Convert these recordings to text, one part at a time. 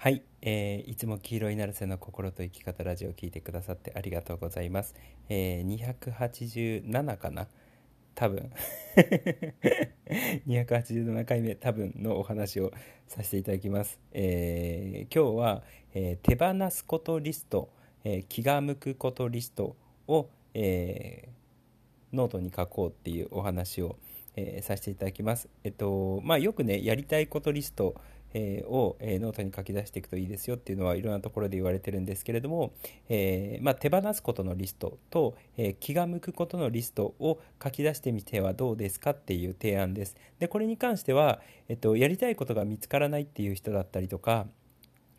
はい、えーいつも黄色いナルセの心と生き方ラジオを聞いてくださってありがとうございます。えー287かな？多分287回目多分のお話をさせていただきます。えー今日は、えー手放すことリスト、えー気が向くことリストを、えーノートに書こうっていうお話を、えーさせていただきます。えっとまあよくねやりたいことリスト、えーを、えーノートに書き出していくといいですよっていうのはいろんなところで言われてるんですけれども、えーまあ、手放すことのリストと、えー気が向くことのリストを書き出してみてはどうですかっていう提案です。でこれに関しては、えっと、やりたいことが見つからないっていう人だったりとか、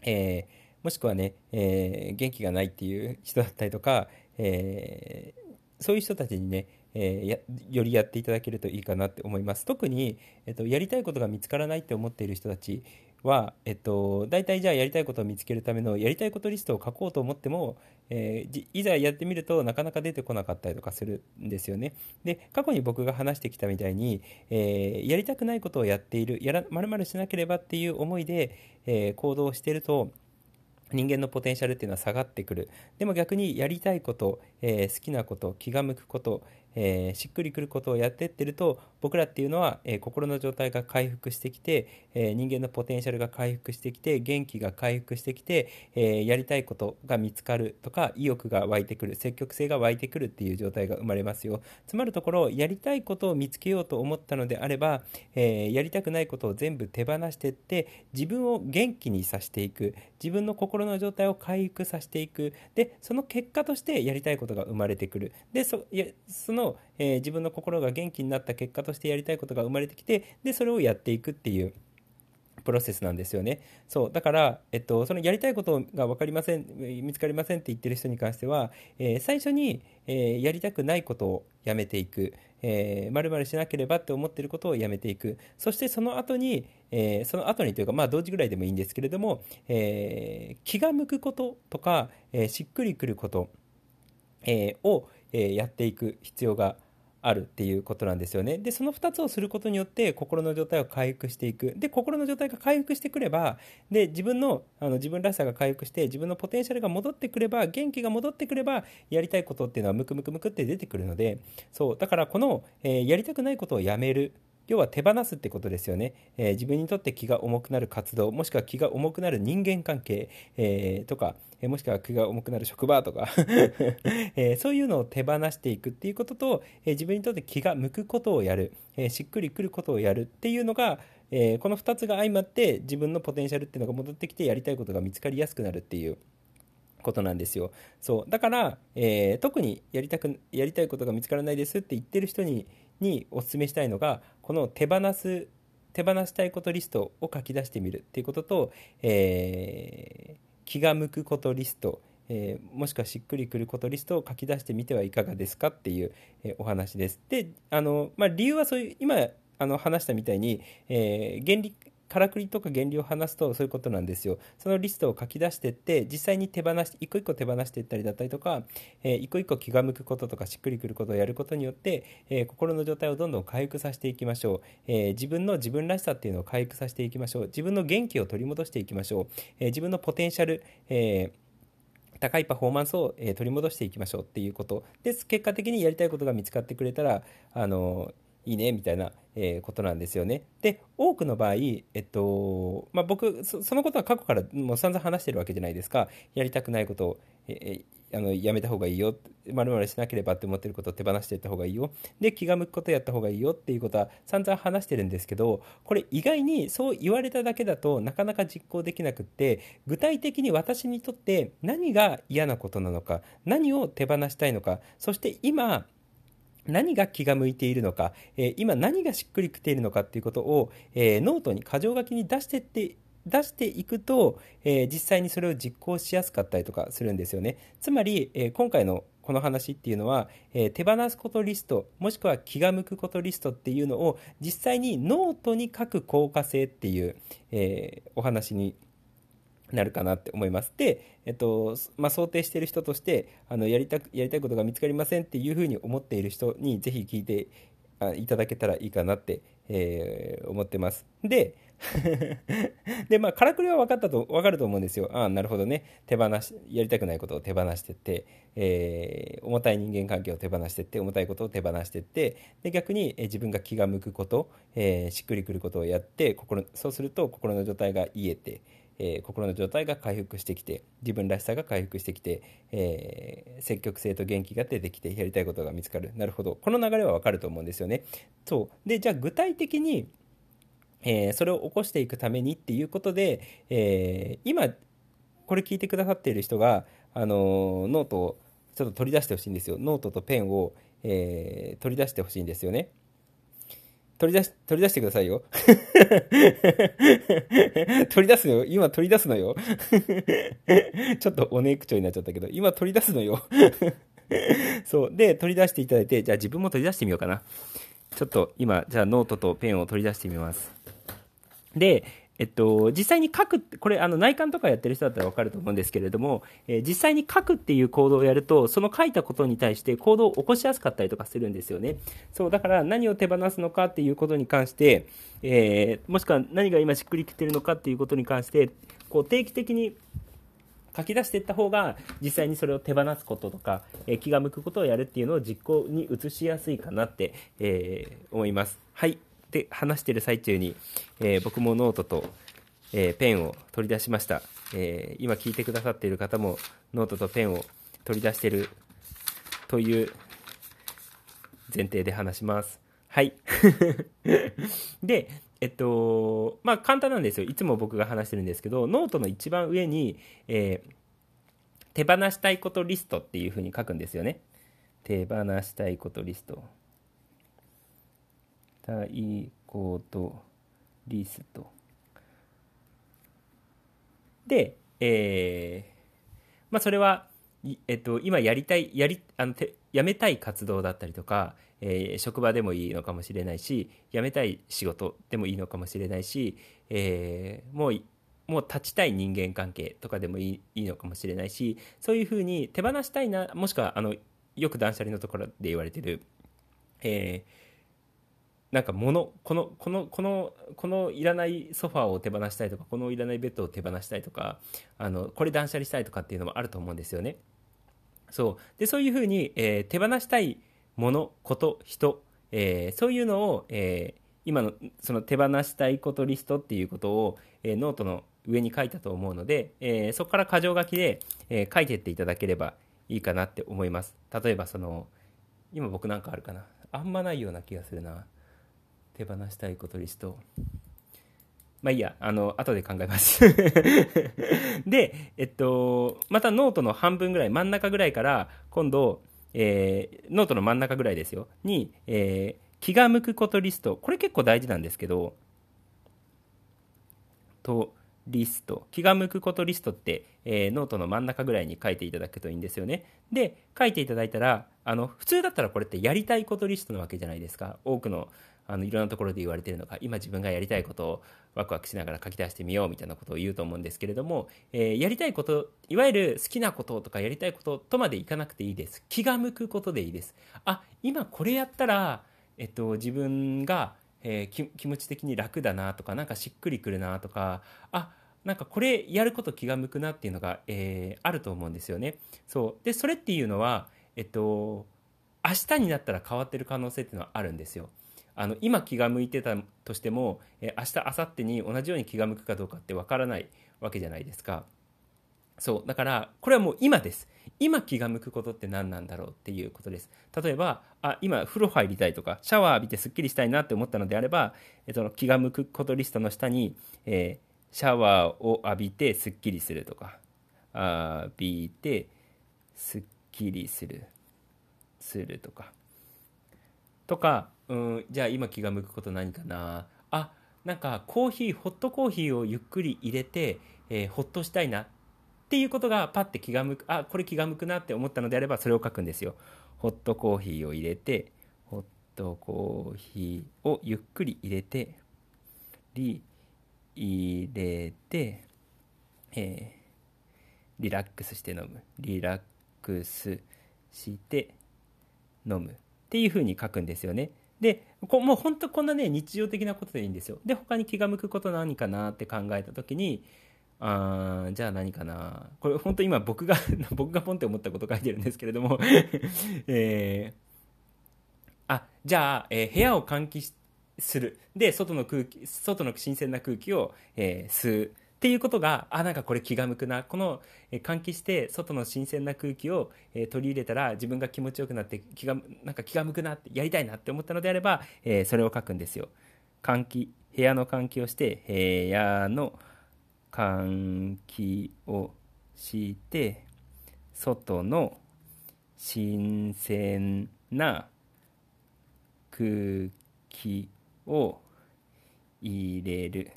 えーもしくはね、えー元気がないっていう人だったりとか、えーそういう人たちにね、えーやよりやっていただけるといいかなって思います。特に、えっと、やりたいことが見つからないって思っている人たちは、えっと、大体じゃあやりたいことを見つけるためのやりたいことリストを書こうと思っても、えーいざやってみるとなかなか出てこなかったりとかするんですよね。で過去に僕が話してきたみたいに、えーやりたくないことをやっているやらまるしなければっていう思いで、えー行動していると人間のポテンシャルっていうのは下がってくる。でも逆にやりたいこと、えー好きなこと気が向くこと、えーしっくりくることをやってってると僕らっていうのは、えー心の状態が回復してきて、え人間のポテンシャルが回復してきて元気が回復してきて、えやりたいことが見つかるとか意欲が湧いてくる積極性が湧いてくるっていう状態が生まれますよ。つまるところやりたいことを見つけようと思ったのであれば、えやりたくないことを全部手放してって自分を元気にさせていく。自分の心の状態を回復させていく。でその結果としてやりたいことが生まれてくる。でそいやその、えー自分の心が元気になった結果としてやりたいことが生まれてきてでそれをやっていくっていうプロセスなんですよね。そうだから、えっと、そのやりたいことが分かりません、見つかりませんって言ってる人に関しては、えー最初に、えーやりたくないことをやめていく、えー、〇〇しなければって思ってることをやめていく、そしてその後に、えーその後にというか、まあ同時ぐらいでもいいんですけれども、え気が向くこととか、えしっくりくること、えーを、えーやっていく必要があるっていうことなんですよね。で、その2つをすることによって心の状態を回復していく。で、心の状態が回復してくれば、で、自分の、あの自分らしさが回復して、自分のポテンシャルが戻ってくれば、元気が戻ってくれば、やりたいことっていうのはムクムクムクって出てくるので、そう、だからこの、えーやりたくないことをやめる。要は手放すってことですよね、えー自分にとって気が重くなる活動もしくは気が重くなる人間関係、えーとか、えーもしくは気が重くなる職場とか、えーそういうのを手放していくっていうことと、えー自分にとって気が向くことをやる、えーしっくりくることをやるっていうのが、えーこの2つが相まって自分のポテンシャルっていうのが戻ってきてやりたいことが見つかりやすくなるっていうことなんですよ。そう。だから、えー特にやりたく、やりたいことが見つからないですって言ってる人に、にお勧めしたいのが、この手放す、手放したいことリストを書き出してみるっていうことと、えー気が向くことリスト、えーもしくはしっくりくることリストを書き出してみてはいかがですかっていう、えーお話です。で、あの、まあ、理由はそういう、今、あの、話したみたいに、えー原理、からくりとか原理を話すとそういうことなんですよ。そのリストを書き出していって、実際に手放し、一個一個手放していったりだったりとか、えー一個一個気が向くこととかしっくりくることをやることによって、えー心の状態をどんどん回復させていきましょう。えー自分の自分らしさっていうのを回復させていきましょう。自分の元気を取り戻していきましょう。え自分のポテンシャル、え高いパフォーマンスを、取り戻していきましょうっていうことです結果的にやりたいことが見つかってくれたらあのいいねみたいな、えーことなんですよね。で多くの場合、えっとまあ、僕そそのことは過去からもう散々話してるわけじゃないですか。やりたくないことを、えーあのやめた方がいいよ。まるまるしなければって思ってることを手放していった方がいいよ。で気が向くことやった方がいいよ。っていうことは散々話してるんですけどこれ意外にそう言われただけだとなかなか実行できなくって具体的に私にとって何が嫌なことなのか何を手放したいのかそして今何が気が向いているのか、え今何がしっくりきているのかっていうことを、えノートに箇条書きに出してって出していくと、え実際にそれを実行しやすかったりとかするんですよね。つまり、え今回のこの話っていうのは、えー手放すことリストもしくは気が向くことリストっていうのを実際にノートに書く効果性っていう、えーお話になるかなって思います。で、えっと、まあ、想定している人として、あの、やりたく、やりたいことが見つかりませんっていうふうに思っている人にぜひ聞いていただけたらいいかなって、えー、思ってます。で、で、まあ、からくりは分かったと、分かると思うんですよ。ああ、なるほどね。手放し、やりたくないことを手放してって、えー、重たい人間関係を手放してって、重たいことを手放してって、で、逆に、えー、自分が気が向くこと、えー、しっくりくることをやって、心、そうすると心の状態が癒えて、えー、心の状態が回復してきて自分らしさが回復してきて、えー、積極性と元気が出てきてやりたいことが見つかる。なるほど。この流れはわかると思うんですよね。そう。でじゃあ具体的に、えー、それを起こしていくためにっていうことで、え今これ聞いてくださっている人が、あのノートをちょっと取り出してほしいんですよ。ノートとペンを、え取り出してほしいんですよね。取り出し、取り出してくださいよ。取り出すのよ。今取り出すのよ。ちょっとおねえ口調になっちゃったけど、今取り出すのよ。そう。で、取り出していただいて、じゃあ自分も取り出してみようかな。ちょっと今、じゃあノートとペンを取り出してみます。で、えっと、実際に書く、これ、あの、内観とかやってる人だったらわかると思うんですけれども、えー、実際に書くっていう行動をやると、その書いたことに対して行動を起こしやすかったりとかするんですよね。そう、だから何を手放すのかっていうことに関して、えー、もしくは何が今しっくりきてるのかっていうことに関して、こう、定期的に書き出していった方が実際にそれを手放すこととか、えー、気が向くことをやるっていうのを実行に移しやすいかなって、えー、思います。はい。で話してる最中に、えー、僕もノートと、えー、ペンを取り出しました、えー、今聞いてくださっている方もノートとペンを取り出してるという前提で話します。はい。でえっとまあ簡単なんですよ。いつも僕が話してるんですけどノートの一番上に、え手放したいことリストっていうふうに書くんですよね。手放したいことリスト。たいことリスト。で、えー、まあ、それは、えっと、今やりたい、やり、あの、てやめたい活動だったりとか、えー、職場でもいいのかもしれないし、辞めたい仕事でもいいのかもしれないし、えー、もう、もう立ちたい人間関係とかでもいいのかもしれないし、そういうふうに手放したいな、もしくは、あの、よく断捨離のところで言われてる、えー、なんか物このこのこのこのいらないソファーを手放したいとかこのいらないベッドを手放したいとかあのこれ断捨離したいとかっていうのもあると思うんですよね。そうでそういうふうに、えー、手放したいものこと人、えー、そういうのを、えー、今のその手放したいことリストっていうことを、えノートの上に書いたと思うので、えそこから箇条書きで、え書いてっていただければいいかなって思います。例えばその今僕なんかあるかなあんまないような気がするな。手放したいことリストまあいいや、あの、後で考えます で、えっと、またノートの半分ぐらい、真ん中ぐらいから、今度、えー、ノートの真ん中ぐらいですよ、に、えー、気が向くことリスト。これ結構大事なんですけど、と、リスト。気が向くことリストって、えー、ノートの真ん中ぐらいに書いていただくといいんですよね。で、書いていただいたら、あの、普通だったらこれってやりたいことリストなわけじゃないですか。多くのあのいろんなところで言われてるのが今自分がやりたいことをワクワクしながら書き出してみようみたいなことを言うと思うんですけれども、えー、やりたいこといわゆる好きなこととかやりたいこととまでいかなくていいです。気が向くことでいいです。あ今これやったら、えっと、自分が、えー、気持ち的に楽だなとかなんかしっくりくるなとかあなんかこれやること気が向くなっていうのが、えー、あると思うんですよね。そう。でそれっていうのはえっと明日になったら変わってる可能性っていうのはあるんですよ。あの今気が向いてたとしても、え明日明後日に同じように気が向くかどうかってわからないわけじゃないですか。そう。だからこれはもう今です。今気が向くことって何なんだろうっていうことです。例えばあ今風呂入りたいとかシャワー浴びてすっきりしたいなって思ったのであれば、えその気が向くことリストの下に、えー、シャワーを浴びてすっきりするとか浴びてすっきりするするとか。とかうんじゃあ今気が向くこと何かな？あなんかコーヒーホットコーヒーをゆっくり入れて、えー、ほっとしたいな。っていうことがパッて気が向くあこれ気が向くなって思ったのであればそれを書くんですよ。ホットコーヒーを入れてホットコーヒーをゆっくり入れてリ入れて、えー、リラックスして飲む。リラックスして飲む。っていうふうに書くんですよね。でこもう本当こんなね日常的なことでいいんですよ。で他に気が向くこと何かなって考えた時にあじゃあ何かな。これ本当今僕が 僕がポンって思ったこと書いてるんですけれども。えー、あじゃあ、えー、部屋を換気する。で外の空気外の新鮮な空気を、えー、吸う。っていうことがあなんかこれ気が向くな。この、え、換気して外の新鮮な空気を、え、取り入れたら自分が気持ちよくなって気がなんか気が向くなってやりたいなって思ったのであれば、えー、それを書くんですよ。換気部屋の換気をして部屋の換気をして外の新鮮な空気を入れる。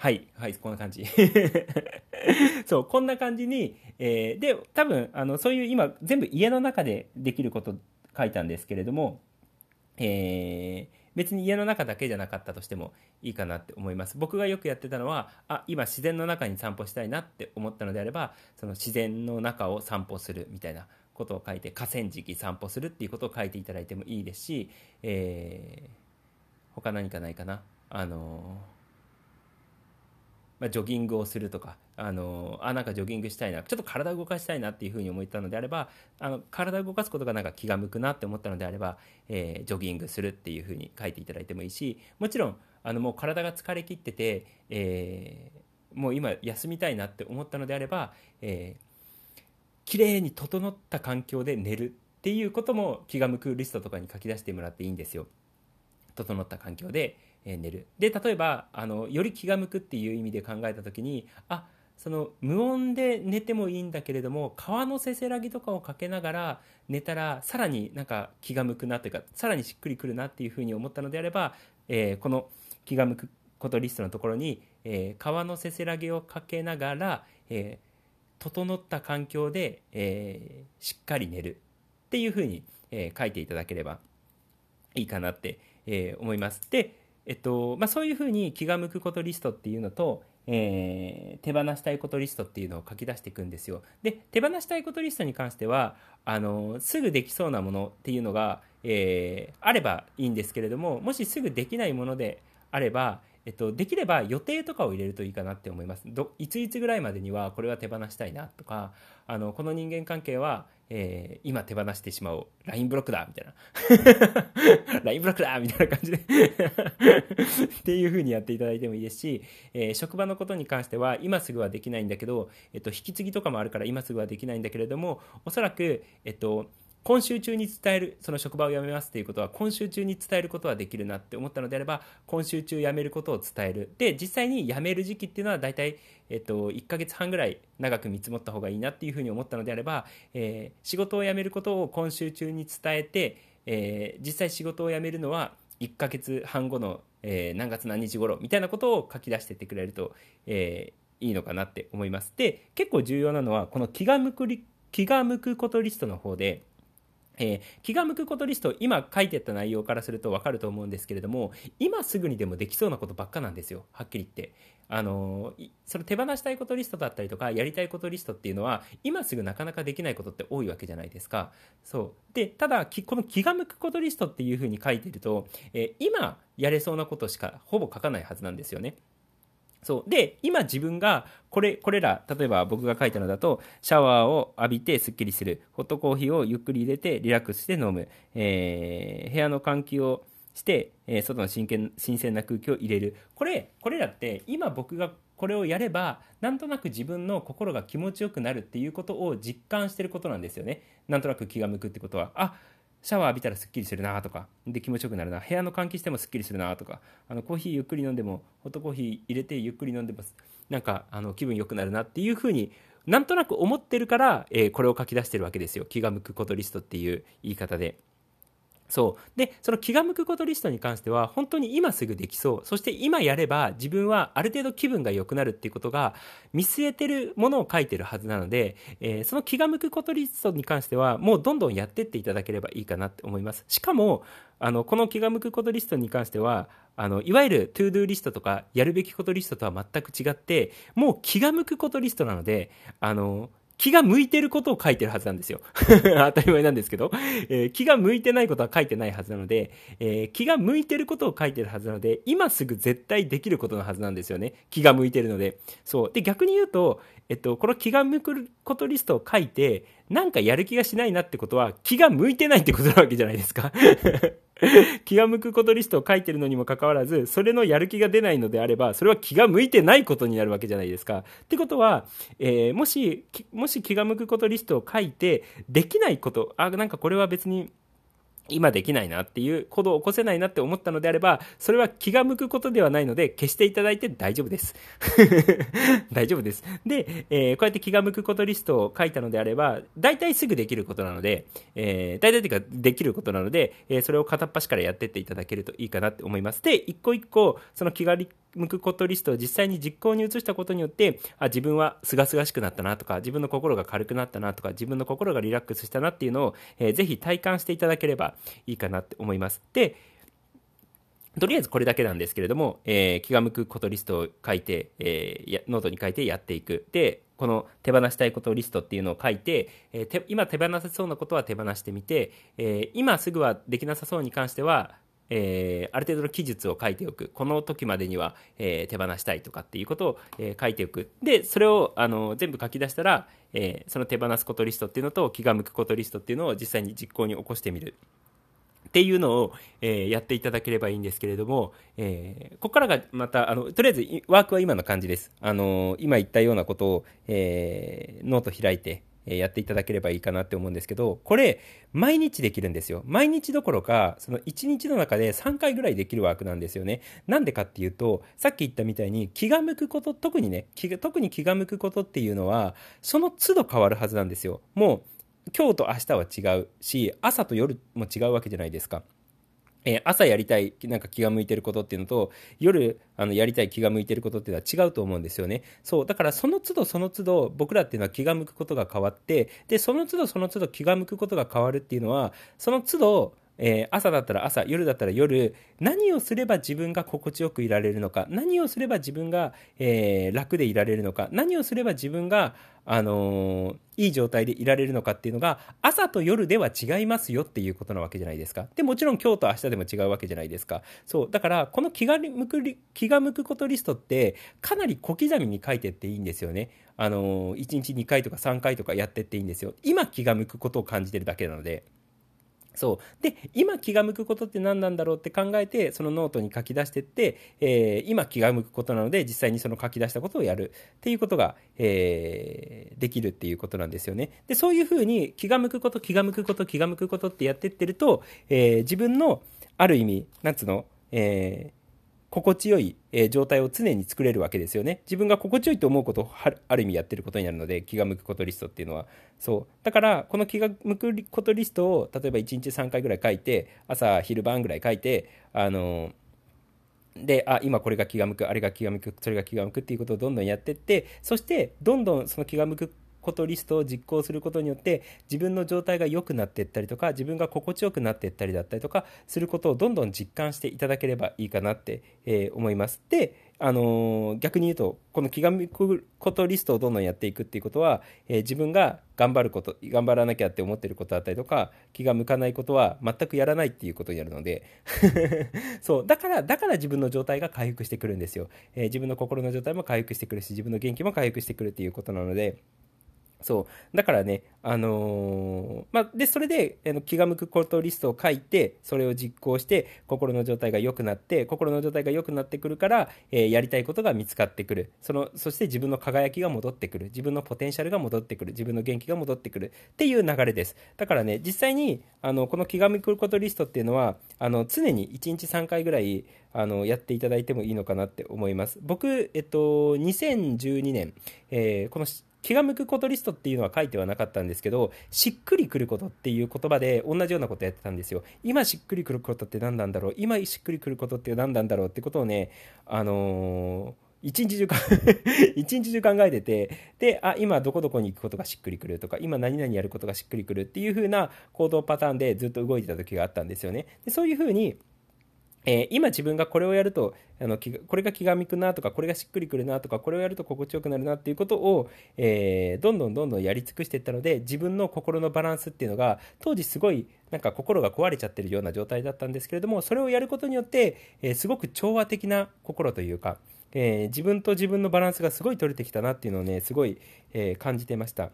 はいはいこんな感じ。そうこんな感じに、えー、で多分あのそういう今全部家の中でできること書いたんですけれどもえー別に家の中だけじゃなかったとしてもいいかなって思います。僕がよくやってたのはあ今自然の中に散歩したいなって思ったのであればその自然の中を散歩するみたいなことを書いて河川敷散歩するっていうことを書いていただいてもいいですし、えー、他何かないかな？あのーまあ、ジョギングをするとか、あのあなんかジョギングしたいなちょっと体を動かしたいなっていうふうに思ったのであればあの体を動かすことがなんか気が向くなって思ったのであれば、えー、ジョギングするっていうふうに書いていただいてもいいしもちろんあのもう体が疲れきってて、えー、もう今休みたいなって思ったのであれば、えー、綺麗に整った環境で寝るっていうことも気が向くリストとかに書き出してもらっていいんですよ。整った環境で寝るで例えばあのより気が向くっていう意味で考えた時にあその無音で寝てもいいんだけれども川のせせらぎとかをかけながら寝たらさらになんか気が向くなというかさらにしっくりくるなっていうふうに思ったのであれば、えー、この気が向くことリストのところに、えー、川のせせらぎをかけながら、えー、整った環境で、えしっかり寝るっていうふうに、え書いていただければいいかなって、え思います。でえっとまあ、そういうふうに気が向くことリストっていうのと、えー、手放したいことリストっていうのを書き出していくんですよ。で手放したいことリストに関してはあのすぐできそうなものっていうのが、えー、あればいいんですけれどももしすぐできないものであれば、えっと、できれば予定とかを入れるといいかなって思います。どいついつぐらいまでにはこれは手放したいなとかあのこの人間関係はえー、今手放してしまう。LINE ブロックだみたいな。LINE ブロックだみたいな感じで。っていう風にやっていただいてもいいですし、えー、職場のことに関しては今すぐはできないんだけど、えっと、引き継ぎとかもあるから今すぐはできないんだけれどもおそらく、えっと、今週中に伝えるその職場を辞めますっていうことは今週中に伝えることはできるなって思ったのであれば今週中辞めることを伝える。で実際に辞める時期っていうのは大体、えっと、1ヶ月半ぐらい長く見積もった方がいいなっていうふうに思ったのであれば、えー、仕事を辞めることを今週中に伝えて、えー、実際仕事を辞めるのは1ヶ月半後の、えー、何月何日頃みたいなことを書き出してってくれると、えー、いいのかなって思います。で結構重要なのはこの気が向く気が向くことリストの方でえー、気が向くことリスト今書いてった内容からすると分かると思うんですけれども今すぐにでもできそうなことばっかなんですよ。はっきり言って。あのその手放したいことリストだったりとかやりたいことリストっていうのは今すぐなかなかできないことって多いわけじゃないですか。そう。でただこの気が向くことリストっていうふうに書いてると、えー、今やれそうなことしかほぼ書かないはずなんですよね。そう。で今自分がこれこれら例えば僕が書いたのだとシャワーを浴びてすっきりする。ホットコーヒーをゆっくり入れてリラックスして飲む、えー、部屋の換気をして、えー、外の新鮮新鮮な空気を入れる。これこれらって今僕がこれをやればなんとなく自分の心が気持ちよくなるっていうことを実感してることなんですよね。なんとなく気が向くってことは。あシャワー浴びたらすっきりするなとかで気持ちよくなるな。部屋の換気してもすっきりするなとかあのコーヒーゆっくり飲んでもホットコーヒー入れてゆっくり飲んでます。なんかあの気分良くなるなっていうふうになんとなく思ってるから、えー、これを書き出してるわけですよ。気が向くことリストっていう言い方で。そう。でその気が向くことリストに関しては本当に今すぐできそう。そして今やれば自分はある程度気分が良くなるっていうことが見据えてるものを書いてるはずなので、えー、その気が向くことリストに関してはもうどんどんやってっていただければいいかなって思います。しかもあのこの気が向くことリストに関してはあのいわゆる to do リストとかやるべきことリストとは全く違ってもう気が向くことリストなのであの気が向いてることを書いてるはずなんですよ。当たり前なんですけど、えー、気が向いてないことは書いてないはずなので、えー、気が向いてることを書いてるはずなので、今すぐ絶対できることのはずなんですよね。気が向いてるので。そう。で、逆に言うと、えっと、この気が向くことリストを書いて、なんかやる気がしないなってことは、気が向いてないってことなわけじゃないですか。気が向くことリストを書いてるのにもかかわらず、それのやる気が出ないのであれば、それは気が向いてないことになるわけじゃないですか。ってことは、えー、もし、もし気が向くことリストを書いて、できないこと、あ、なんかこれは別に、今できないなっていう行動を起こせないなって思ったのであれば、それは気が向くことではないので、消していただいて大丈夫です。大丈夫です。で、えー、こうやって気が向くことリストを書いたのであれば、大体すぐできることなので、えー、大体というかできることなので、えー、それを片っ端からやってっていただけるといいかなって思います。で、一個一個、その気が向くことリストを実際に実行に移したことによって、あ、自分は清々しくなったなとか、自分の心が軽くなったなとか、自分の心がリラックスしたなっていうのを、えー、ぜひ体感していただければいいかなって思います。で、とりあえずこれだけなんですけれども、えー、気が向くことリストを書いて、えー、ノートに書いてやっていく。で、この手放したいことリストっていうのを書いて、えー、今手放せそうなことは手放してみて、え今すぐはできなさそうに関しては、えー、ある程度の記述を書いておく。この時までには、えー、手放したいとかっていうことを、えー、書いておく。で、それをあの全部書き出したら、えその手放すことリストっていうのと気が向くことリストっていうのを実際に実行に起こしてみる。っていうのを、え、やっていただければいいんですけれども、え、ここからがまた、あの、とりあえずワークは今の感じです。あの今言ったようなことを、えー、ノート開いて、やっていただければいいかなって思うんですけど、これ、毎日できるんですよ。毎日どころか、その1日の中で3回ぐらいできるワークなんですよね。なんでかっていうと、さっき言ったみたいに気が向くこと、特にね、気が特に気が向くことっていうのは、その都度変わるはずなんですよ。もう、今日と明日は違うし、朝と夜も違うわけじゃないですか。えー、朝やりたい、なんか気が向いてることっていうのと、夜、あの、やりたい気が向いてることっていうのは違うと思うんですよね。そう。だからその都度その都度、僕らっていうのは気が向くことが変わって、で、その都度その都度気が向くことが変わるっていうのは、その都度、えー、朝だったら朝、夜だったら夜、何をすれば自分が心地よくいられるのか、何をすれば自分が、えー、楽でいられるのか、何をすれば自分が、あのー、いい状態でいられるのかっていうのが、朝と夜では違いますよっていうことなわけじゃないですか。で、もちろん今日と明日でも違うわけじゃないですか。そう。だから、この気が向く、気が向くことリストって、かなり小刻みに書いてっていいんですよね。あのー、1日2回とか3回とかやってっていいんですよ。今気が向くことを感じてるだけなので。そう。で、今気が向くことって何なんだろうって考えて、そのノートに書き出してって、えー、今気が向くことなので、実際にその書き出したことをやるっていうことが、えー、できるっていうことなんですよね。で、そういうふうに気が向くこと、気が向くこと、気が向くことってやってってると、えー、自分の、ある意味、なんつうの、えー、心地よい、え状態を常に作れるわけですよね。自分が心地よいと思うことをある意味やってることになるので、気が向くことリストっていうのは。そう。だから、この気が向くことリストを、例えば1日3回ぐらい書いて、朝、昼晩ぐらい書いて、あので、あ、今これが気が向く、あれが気が向く、それが気が向くっていうことをどんどんやってって、そして、どんどんその気が向くことリストを実行することによって自分の状態が良くなっていったりとか自分が心地よくなっていったりだったりとかすることをどんどん実感していただければいいかなって、えー、思います。であのー、逆に言うと、この気が向くことリストをどんどんやっていくっていうことは、えー、自分が頑張ること、頑張らなきゃって思ってることだったりとか、気が向かないことは全くやらないっていうことになるので そう、だから、だから自分の状態が回復してくるんですよ。え、自分の心の状態も回復してくるし、自分の元気も回復してくるっていうことなので、そう。だからね、あのー、まあ、で、それで、あの気が向くことリストを書いて、それを実行して、心の状態が良くなって、心の状態が良くなってくるから、えー、やりたいことが見つかってくる。その、そして自分の輝きが戻ってくる。自分のポテンシャルが戻ってくる。自分の元気が戻ってくる。っていう流れです。だからね、実際に、あの、この気が向くことリストっていうのは、あの、常に1日3回ぐらい、あの、やっていただいてもいいのかなって思います。僕、えっと、2012年、えー、この気が向くことリストっていうのは書いてはなかったんですけど、しっくりくることっていう言葉で同じようなことやってたんですよ。今しっくりくることって何なんだろう？今しっくりくることって何なんだろうってことをね、あのー一日中か 一日中考えてて、で、あ、今どこどこに行くことがしっくりくるとか、今何々やることがしっくりくるっていう風な行動パターンでずっと動いてた時があったんですよね。でそういう風に、えー、今自分がこれをやるとあのこれが気が向くなとかこれがしっくりくるなとかこれをやると心地よくなるなっていうことを、えー、どんどんどんどんやり尽くしていったので自分の心のバランスっていうのが当時すごいなんか心が壊れちゃってるような状態だったんですけれどもそれをやることによって、えー、すごく調和的な心というか、え自分と自分のバランスがすごい取れてきたなっていうのをねすごい、え感じてました。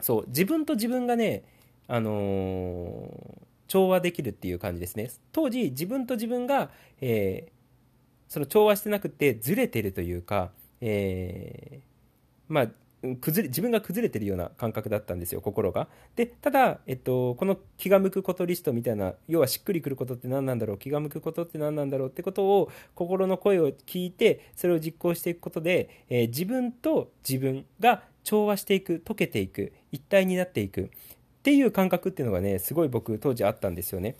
そう自分と自分がねあのー調和できるっていう感じですね。当時自分と自分が、えー、その調和してなくてずれてるというか、えー、まあ崩れ自分が崩れてるような感覚だったんですよ心が。でただ、えっと、この気が向くことリストみたいな要はしっくりくることって何なんだろう気が向くことって何なんだろうってことを心の声を聞いてそれを実行していくことで、えー、自分と自分が調和していく溶けていく一体になっていく。っていう感覚っていうのがねすごい僕当時あったんですよね。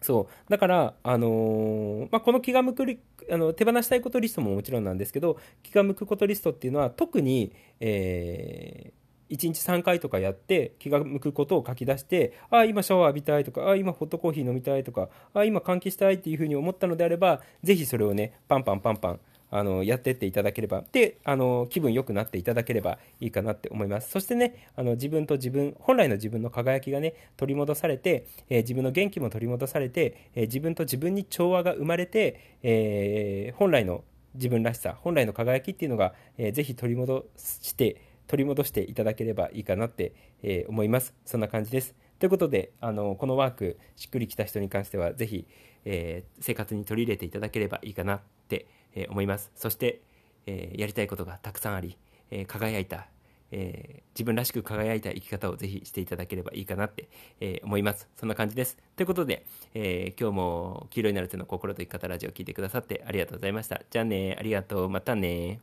そうだから、あのー、まあ、この気が向くあの手放したいことリストももちろんなんですけど気が向くことリストっていうのは特に、えー、1日3回とかやって気が向くことを書き出してああ今シャワー浴びたいとかああ今ホットコーヒー飲みたいとかあ今換気したいっていうふうに思ったのであればぜひそれをねパンパンパンパンあのやってっていただければであの気分良くなっていただければいいかなって思います。そしてねあの自分と自分本来の自分の輝きがね取り戻されて、えー、自分の元気も取り戻されて、えー、自分と自分に調和が生まれて、えー、本来の自分らしさ本来の輝きっていうのが、えー、ぜひ取り戻して取り戻していただければいいかなって、え思います。そんな感じです。ということであのこのワークしっくりきた人に関してはぜひ、え生活に取り入れていただければいいかなってえ思います。そして、えやりたいことがたくさんあり、え輝いた、え自分らしく輝いた生き方をぜひしていただければいいかなって、え思います。そんな感じです。ということで、え今日も黄色になる手の心と生き方ラジオを聴いてくださってありがとうございました。じゃあねありがとう。またね